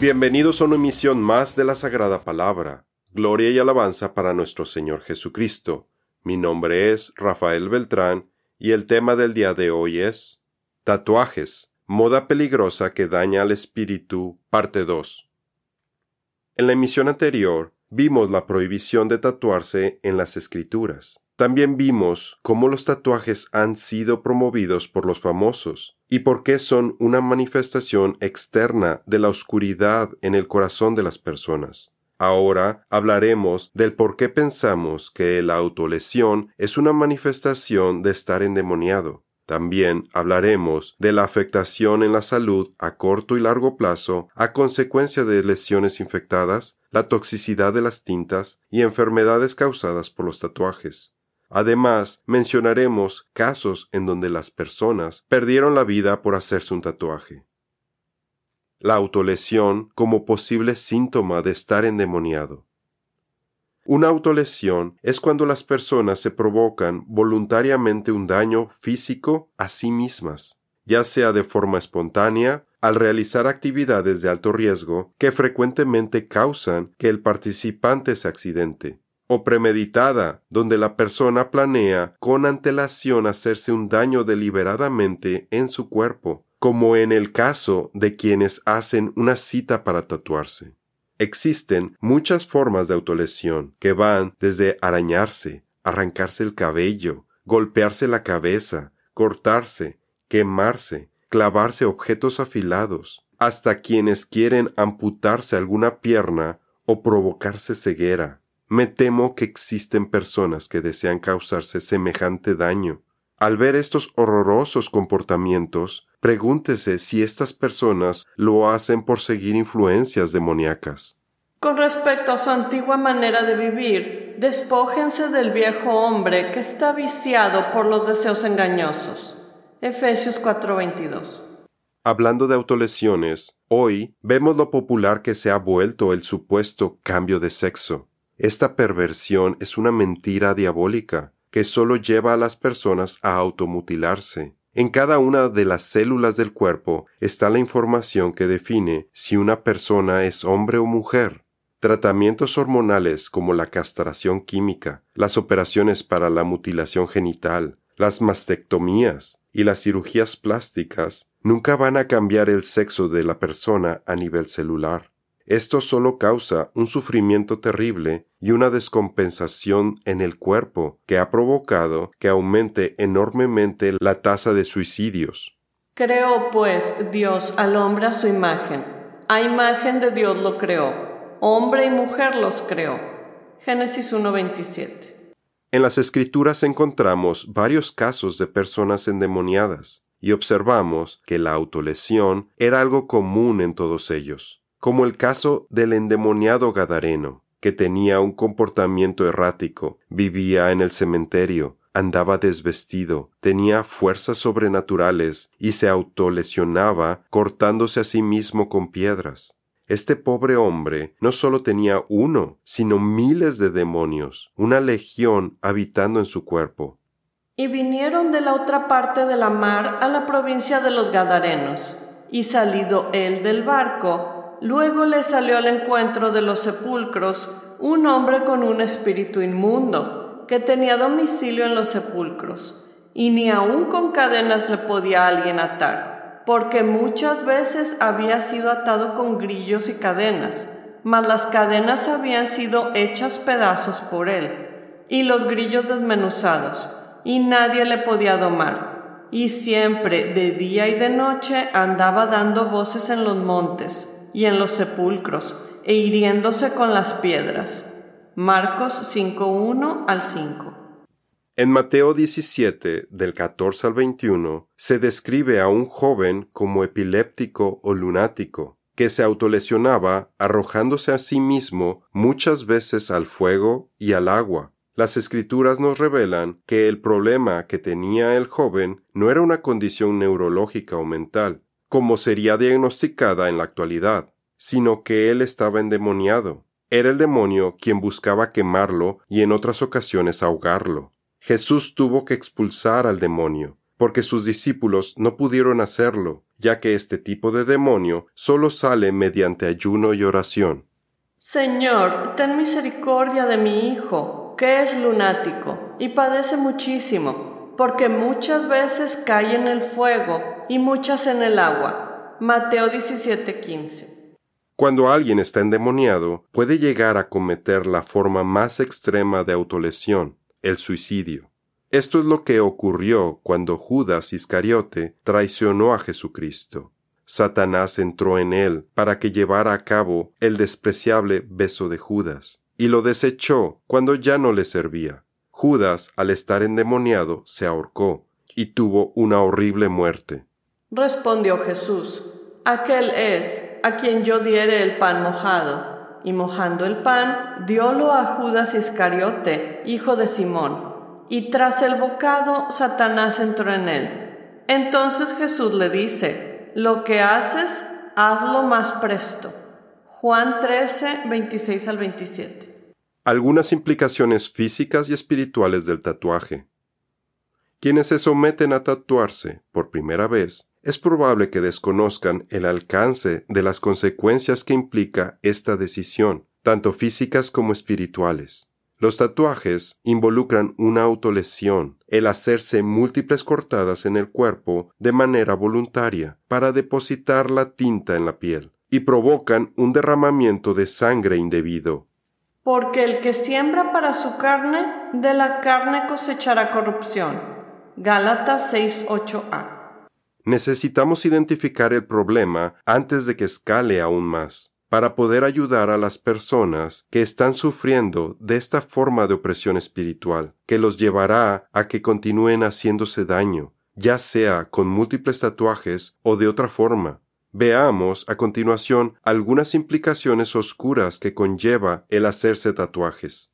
Bienvenidos a una emisión más de la Sagrada Palabra. Gloria y alabanza para nuestro Señor Jesucristo. Mi nombre es Rafael Beltrán y el tema del día de hoy es Tatuajes, moda peligrosa que daña al espíritu, parte 2. En la emisión anterior vimos la prohibición de tatuarse en las escrituras. También vimos cómo los tatuajes han sido promovidos por los famosos y por qué son una manifestación externa de la oscuridad en el corazón de las personas. Ahora hablaremos del por qué pensamos que la autolesión es una manifestación de estar endemoniado. También hablaremos de la afectación en la salud a corto y largo plazo a consecuencia de lesiones infectadas, la toxicidad de las tintas y enfermedades causadas por los tatuajes. Además, mencionaremos casos en donde las personas perdieron la vida por hacerse un tatuaje. La autolesión como posible síntoma de estar endemoniado. Una autolesión es cuando las personas se provocan voluntariamente un daño físico a sí mismas, ya sea de forma espontánea, al realizar actividades de alto riesgo que frecuentemente causan que el participante se accidente, o premeditada, donde la persona planea con antelación hacerse un daño deliberadamente en su cuerpo, como en el caso de quienes hacen una cita para tatuarse. Existen muchas formas de autolesión que van desde arañarse, arrancarse el cabello, golpearse la cabeza, cortarse, quemarse, clavarse objetos afilados, hasta quienes quieren amputarse alguna pierna o provocarse ceguera. Me temo que existen personas que desean causarse semejante daño. Al ver estos horrorosos comportamientos, Pregúntese si estas personas lo hacen por seguir influencias demoníacas. Con respecto a su antigua manera de vivir, despójense del viejo hombre que está viciado por los deseos engañosos. Efesios 4:22. Hablando de autolesiones, hoy vemos lo popular que se ha vuelto el supuesto cambio de sexo. Esta perversión es una mentira diabólica que solo lleva a las personas a automutilarse. En cada una de las células del cuerpo está la información que define si una persona es hombre o mujer. Tratamientos hormonales como la castración química, las operaciones para la mutilación genital, las mastectomías y las cirugías plásticas nunca van a cambiar el sexo de la persona a nivel celular. Esto solo causa un sufrimiento terrible y una descompensación en el cuerpo que ha provocado que aumente enormemente la tasa de suicidios. Creó pues Dios al hombre a su imagen. A imagen de Dios lo creó. Hombre y mujer los creó. Génesis 1.27. En las escrituras encontramos varios casos de personas endemoniadas y observamos que la autolesión era algo común en todos ellos como el caso del endemoniado Gadareno, que tenía un comportamiento errático, vivía en el cementerio, andaba desvestido, tenía fuerzas sobrenaturales y se autolesionaba cortándose a sí mismo con piedras. Este pobre hombre no solo tenía uno, sino miles de demonios, una legión habitando en su cuerpo. Y vinieron de la otra parte de la mar a la provincia de los Gadarenos, y salido él del barco, Luego le salió al encuentro de los sepulcros un hombre con un espíritu inmundo, que tenía domicilio en los sepulcros, y ni aun con cadenas le podía alguien atar, porque muchas veces había sido atado con grillos y cadenas, mas las cadenas habían sido hechas pedazos por él, y los grillos desmenuzados, y nadie le podía domar. Y siempre, de día y de noche, andaba dando voces en los montes, y en los sepulcros, e hiriéndose con las piedras. Marcos 5.1 al 5. En Mateo 17, del 14 al 21, se describe a un joven como epiléptico o lunático, que se autolesionaba arrojándose a sí mismo muchas veces al fuego y al agua. Las escrituras nos revelan que el problema que tenía el joven no era una condición neurológica o mental, como sería diagnosticada en la actualidad, sino que él estaba endemoniado. Era el demonio quien buscaba quemarlo y en otras ocasiones ahogarlo. Jesús tuvo que expulsar al demonio, porque sus discípulos no pudieron hacerlo, ya que este tipo de demonio solo sale mediante ayuno y oración. Señor, ten misericordia de mi hijo, que es lunático y padece muchísimo, porque muchas veces cae en el fuego y muchas en el agua. Mateo 17:15. Cuando alguien está endemoniado, puede llegar a cometer la forma más extrema de autolesión, el suicidio. Esto es lo que ocurrió cuando Judas Iscariote traicionó a Jesucristo. Satanás entró en él para que llevara a cabo el despreciable beso de Judas, y lo desechó cuando ya no le servía. Judas, al estar endemoniado, se ahorcó y tuvo una horrible muerte. Respondió Jesús, Aquel es a quien yo diere el pan mojado. Y mojando el pan, diólo a Judas Iscariote, hijo de Simón. Y tras el bocado, Satanás entró en él. Entonces Jesús le dice, lo que haces, hazlo más presto. Juan 13, 26 al 27. Algunas implicaciones físicas y espirituales del tatuaje. Quienes se someten a tatuarse por primera vez es probable que desconozcan el alcance de las consecuencias que implica esta decisión, tanto físicas como espirituales. Los tatuajes involucran una autolesión, el hacerse múltiples cortadas en el cuerpo de manera voluntaria para depositar la tinta en la piel, y provocan un derramamiento de sangre indebido. Porque el que siembra para su carne, de la carne cosechará corrupción. Gálatas 6:8a necesitamos identificar el problema antes de que escale aún más, para poder ayudar a las personas que están sufriendo de esta forma de opresión espiritual, que los llevará a que continúen haciéndose daño, ya sea con múltiples tatuajes o de otra forma. Veamos a continuación algunas implicaciones oscuras que conlleva el hacerse tatuajes.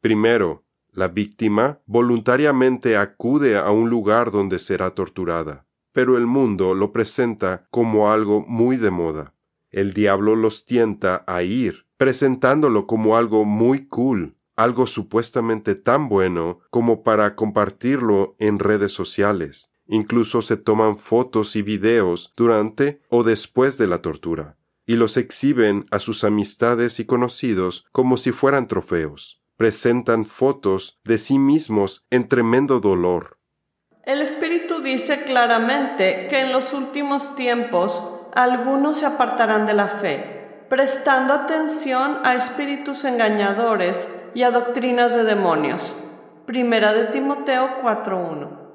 Primero, la víctima voluntariamente acude a un lugar donde será torturada pero el mundo lo presenta como algo muy de moda. El diablo los tienta a ir, presentándolo como algo muy cool, algo supuestamente tan bueno como para compartirlo en redes sociales. Incluso se toman fotos y videos durante o después de la tortura, y los exhiben a sus amistades y conocidos como si fueran trofeos. Presentan fotos de sí mismos en tremendo dolor, el Espíritu dice claramente que en los últimos tiempos algunos se apartarán de la fe, prestando atención a espíritus engañadores y a doctrinas de demonios. Primera de Timoteo 4.1.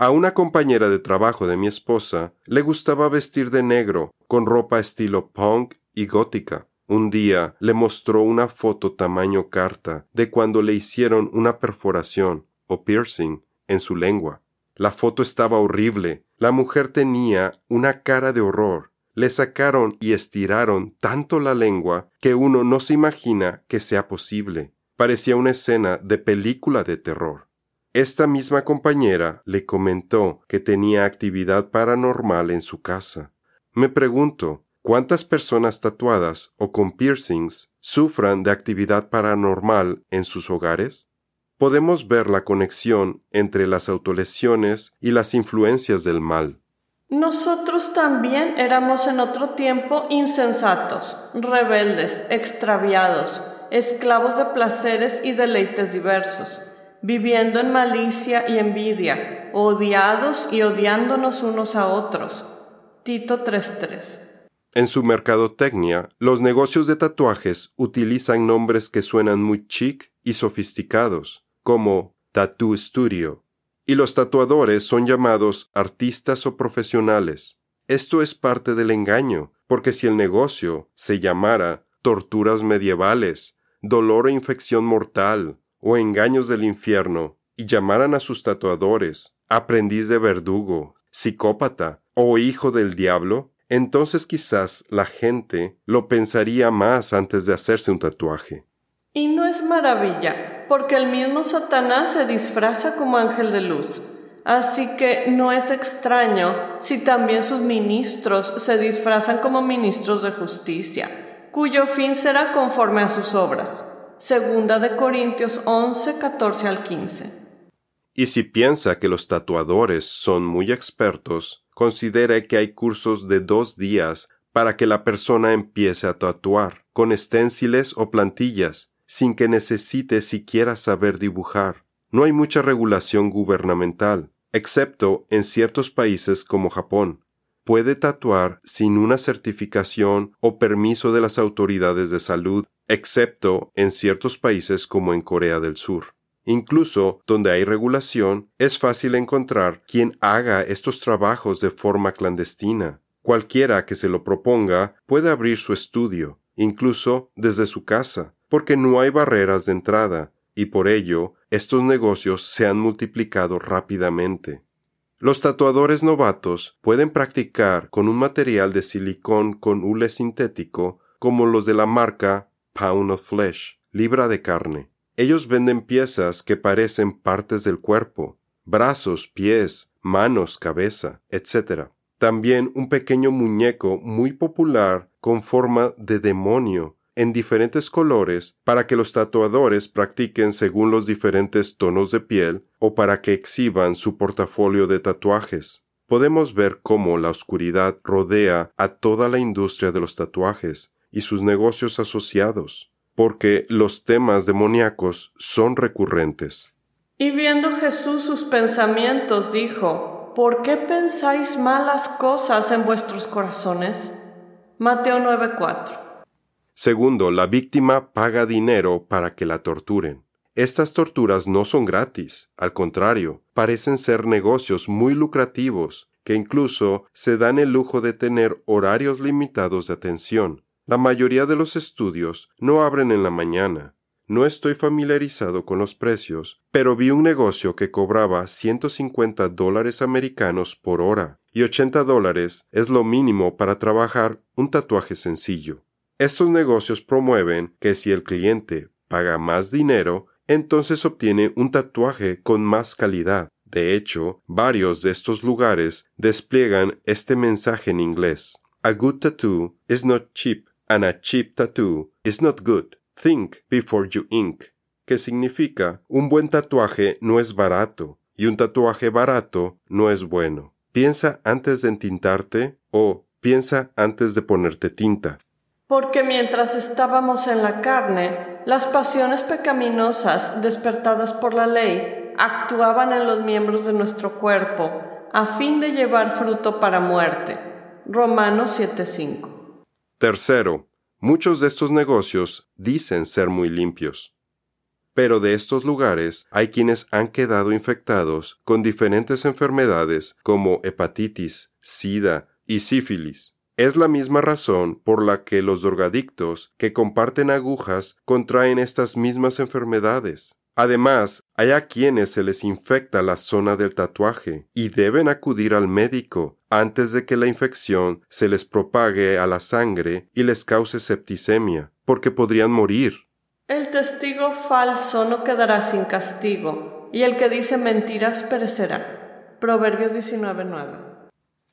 A una compañera de trabajo de mi esposa le gustaba vestir de negro, con ropa estilo punk y gótica. Un día le mostró una foto tamaño carta de cuando le hicieron una perforación o piercing en su lengua. La foto estaba horrible. La mujer tenía una cara de horror. Le sacaron y estiraron tanto la lengua que uno no se imagina que sea posible. Parecía una escena de película de terror. Esta misma compañera le comentó que tenía actividad paranormal en su casa. Me pregunto, ¿cuántas personas tatuadas o con piercings sufran de actividad paranormal en sus hogares? podemos ver la conexión entre las autolesiones y las influencias del mal. Nosotros también éramos en otro tiempo insensatos, rebeldes, extraviados, esclavos de placeres y deleites diversos, viviendo en malicia y envidia, odiados y odiándonos unos a otros. Tito 3:3 en su mercadotecnia, los negocios de tatuajes utilizan nombres que suenan muy chic y sofisticados, como Tattoo Studio, y los tatuadores son llamados artistas o profesionales. Esto es parte del engaño, porque si el negocio se llamara torturas medievales, dolor o infección mortal, o engaños del infierno, y llamaran a sus tatuadores aprendiz de verdugo, psicópata o hijo del diablo, entonces quizás la gente lo pensaría más antes de hacerse un tatuaje. Y no es maravilla, porque el mismo Satanás se disfraza como ángel de luz. Así que no es extraño si también sus ministros se disfrazan como ministros de justicia, cuyo fin será conforme a sus obras. Segunda de Corintios 11, 14 al 15. Y si piensa que los tatuadores son muy expertos, considere que hay cursos de dos días para que la persona empiece a tatuar, con esténciles o plantillas, sin que necesite siquiera saber dibujar. No hay mucha regulación gubernamental, excepto en ciertos países como Japón. Puede tatuar sin una certificación o permiso de las autoridades de salud, excepto en ciertos países como en Corea del Sur. Incluso donde hay regulación, es fácil encontrar quien haga estos trabajos de forma clandestina. Cualquiera que se lo proponga puede abrir su estudio, incluso desde su casa, porque no hay barreras de entrada, y por ello estos negocios se han multiplicado rápidamente. Los tatuadores novatos pueden practicar con un material de silicón con hule sintético como los de la marca Pound of Flesh, libra de carne. Ellos venden piezas que parecen partes del cuerpo, brazos, pies, manos, cabeza, etc. También un pequeño muñeco muy popular con forma de demonio en diferentes colores para que los tatuadores practiquen según los diferentes tonos de piel o para que exhiban su portafolio de tatuajes. Podemos ver cómo la oscuridad rodea a toda la industria de los tatuajes y sus negocios asociados, porque los temas demoníacos son recurrentes. Y viendo Jesús sus pensamientos, dijo, ¿Por qué pensáis malas cosas en vuestros corazones? Mateo 9:4 Segundo, la víctima paga dinero para que la torturen. Estas torturas no son gratis, al contrario, parecen ser negocios muy lucrativos, que incluso se dan el lujo de tener horarios limitados de atención. La mayoría de los estudios no abren en la mañana. No estoy familiarizado con los precios, pero vi un negocio que cobraba 150 dólares americanos por hora, y 80 dólares es lo mínimo para trabajar un tatuaje sencillo. Estos negocios promueven que si el cliente paga más dinero, entonces obtiene un tatuaje con más calidad. De hecho, varios de estos lugares despliegan este mensaje en inglés. A good tattoo is not cheap, and a cheap tattoo is not good. Think before you ink. Que significa un buen tatuaje no es barato y un tatuaje barato no es bueno. Piensa antes de entintarte o piensa antes de ponerte tinta. Porque mientras estábamos en la carne, las pasiones pecaminosas despertadas por la ley actuaban en los miembros de nuestro cuerpo a fin de llevar fruto para muerte. Romanos 7:5. Tercero, muchos de estos negocios dicen ser muy limpios. Pero de estos lugares hay quienes han quedado infectados con diferentes enfermedades como hepatitis, sida y sífilis es la misma razón por la que los drogadictos que comparten agujas contraen estas mismas enfermedades. Además, hay a quienes se les infecta la zona del tatuaje y deben acudir al médico antes de que la infección se les propague a la sangre y les cause septicemia, porque podrían morir. El testigo falso no quedará sin castigo, y el que dice mentiras perecerá. Proverbios 19:9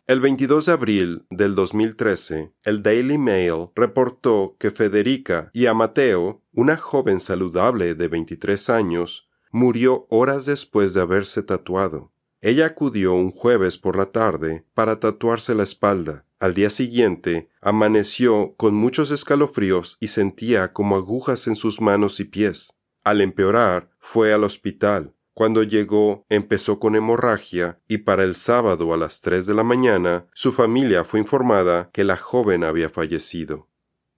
el 22 de abril del 2013, el Daily Mail reportó que Federica y Amateo, una joven saludable de 23 años, murió horas después de haberse tatuado. Ella acudió un jueves por la tarde para tatuarse la espalda. Al día siguiente, amaneció con muchos escalofríos y sentía como agujas en sus manos y pies. Al empeorar, fue al hospital. Cuando llegó, empezó con hemorragia y para el sábado a las tres de la mañana, su familia fue informada que la joven había fallecido.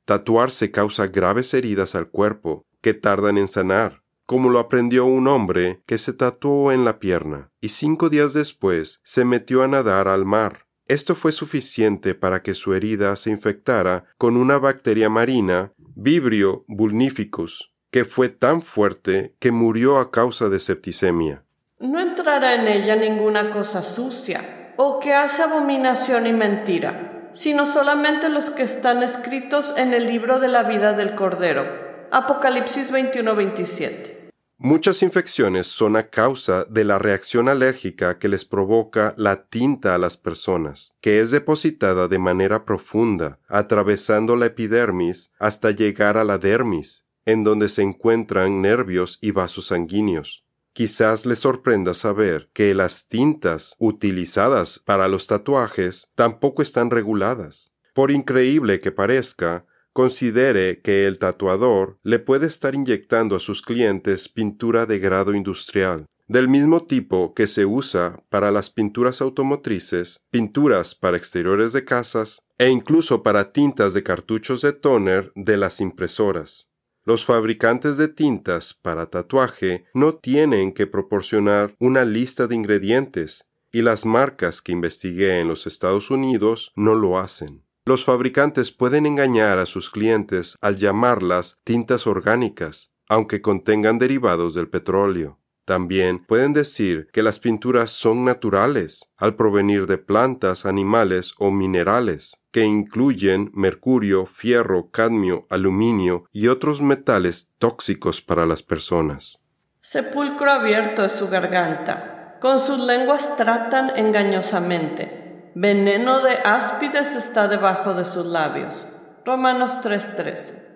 Tatuarse causa graves heridas al cuerpo, que tardan en sanar, como lo aprendió un hombre que se tatuó en la pierna y cinco días después se metió a nadar al mar. Esto fue suficiente para que su herida se infectara con una bacteria marina, Vibrio vulnificus, que fue tan fuerte que murió a causa de septicemia. No entrará en ella ninguna cosa sucia o que hace abominación y mentira, sino solamente los que están escritos en el libro de la vida del Cordero. Apocalipsis 21-27. Muchas infecciones son a causa de la reacción alérgica que les provoca la tinta a las personas, que es depositada de manera profunda, atravesando la epidermis hasta llegar a la dermis, en donde se encuentran nervios y vasos sanguíneos. Quizás le sorprenda saber que las tintas utilizadas para los tatuajes tampoco están reguladas. Por increíble que parezca, considere que el tatuador le puede estar inyectando a sus clientes pintura de grado industrial, del mismo tipo que se usa para las pinturas automotrices, pinturas para exteriores de casas e incluso para tintas de cartuchos de toner de las impresoras. Los fabricantes de tintas para tatuaje no tienen que proporcionar una lista de ingredientes y las marcas que investigué en los Estados Unidos no lo hacen. Los fabricantes pueden engañar a sus clientes al llamarlas tintas orgánicas, aunque contengan derivados del petróleo. También pueden decir que las pinturas son naturales, al provenir de plantas, animales o minerales, que incluyen mercurio, fierro, cadmio, aluminio y otros metales tóxicos para las personas. Sepulcro abierto es su garganta. Con sus lenguas tratan engañosamente Veneno de áspides está debajo de sus labios. Romanos 3:13.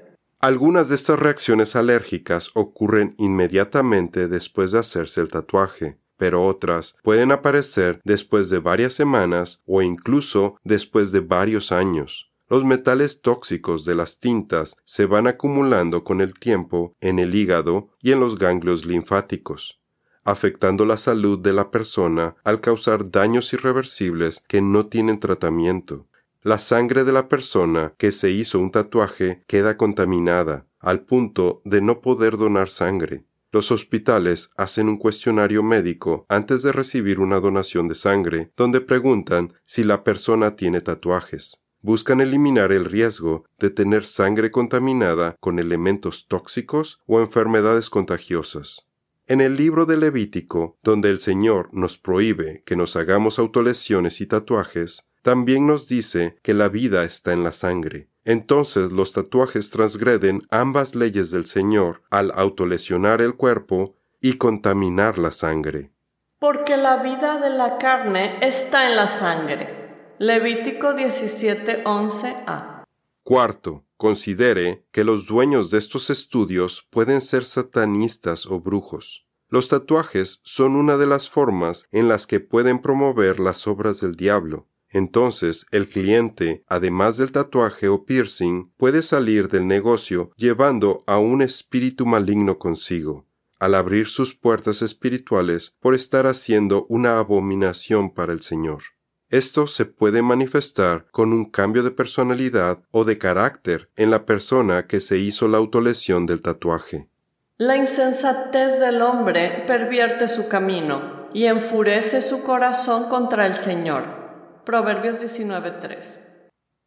Algunas de estas reacciones alérgicas ocurren inmediatamente después de hacerse el tatuaje, pero otras pueden aparecer después de varias semanas o incluso después de varios años. Los metales tóxicos de las tintas se van acumulando con el tiempo en el hígado y en los ganglios linfáticos afectando la salud de la persona al causar daños irreversibles que no tienen tratamiento. La sangre de la persona que se hizo un tatuaje queda contaminada, al punto de no poder donar sangre. Los hospitales hacen un cuestionario médico antes de recibir una donación de sangre, donde preguntan si la persona tiene tatuajes. Buscan eliminar el riesgo de tener sangre contaminada con elementos tóxicos o enfermedades contagiosas. En el libro de Levítico, donde el Señor nos prohíbe que nos hagamos autolesiones y tatuajes, también nos dice que la vida está en la sangre. Entonces los tatuajes transgreden ambas leyes del Señor al autolesionar el cuerpo y contaminar la sangre. Porque la vida de la carne está en la sangre. Levítico 17:11a. Cuarto, considere que los dueños de estos estudios pueden ser satanistas o brujos. Los tatuajes son una de las formas en las que pueden promover las obras del diablo. Entonces, el cliente, además del tatuaje o piercing, puede salir del negocio llevando a un espíritu maligno consigo, al abrir sus puertas espirituales por estar haciendo una abominación para el Señor. Esto se puede manifestar con un cambio de personalidad o de carácter en la persona que se hizo la autolesión del tatuaje. La insensatez del hombre pervierte su camino y enfurece su corazón contra el Señor. Proverbios 19:3.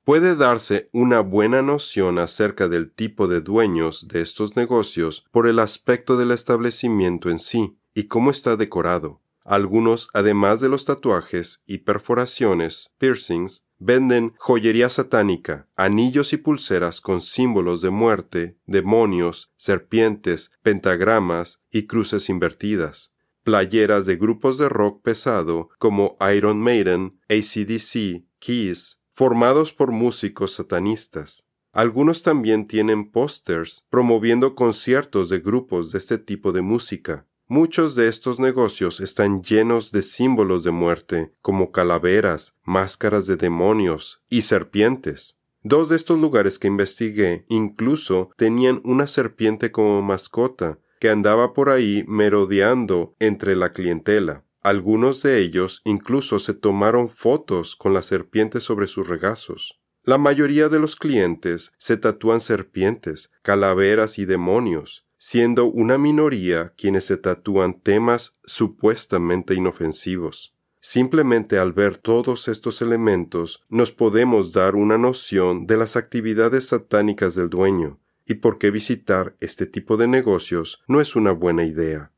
Puede darse una buena noción acerca del tipo de dueños de estos negocios por el aspecto del establecimiento en sí y cómo está decorado. Algunos, además de los tatuajes y perforaciones, piercings, venden joyería satánica, anillos y pulseras con símbolos de muerte, demonios, serpientes, pentagramas y cruces invertidas, playeras de grupos de rock pesado como Iron Maiden, ACDC, Kiss, formados por músicos satanistas. Algunos también tienen pósters promoviendo conciertos de grupos de este tipo de música, Muchos de estos negocios están llenos de símbolos de muerte, como calaveras, máscaras de demonios y serpientes. Dos de estos lugares que investigué incluso tenían una serpiente como mascota, que andaba por ahí merodeando entre la clientela. Algunos de ellos incluso se tomaron fotos con la serpiente sobre sus regazos. La mayoría de los clientes se tatúan serpientes, calaveras y demonios, siendo una minoría quienes se tatúan temas supuestamente inofensivos. Simplemente al ver todos estos elementos nos podemos dar una noción de las actividades satánicas del dueño y por qué visitar este tipo de negocios no es una buena idea.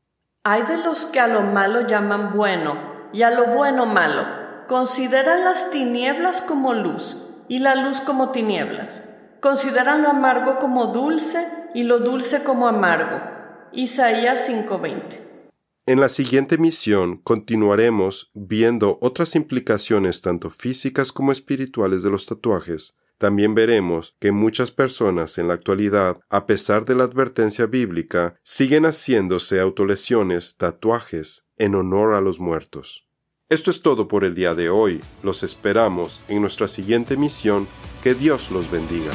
Hay de los que a lo malo llaman bueno y a lo bueno malo. Consideran las tinieblas como luz y la luz como tinieblas. Consideran lo amargo como dulce y lo dulce como amargo. Isaías 5:20. En la siguiente misión continuaremos viendo otras implicaciones tanto físicas como espirituales de los tatuajes, también veremos que muchas personas en la actualidad, a pesar de la advertencia bíblica, siguen haciéndose autolesiones, tatuajes, en honor a los muertos. Esto es todo por el día de hoy. Los esperamos en nuestra siguiente misión. Que Dios los bendiga.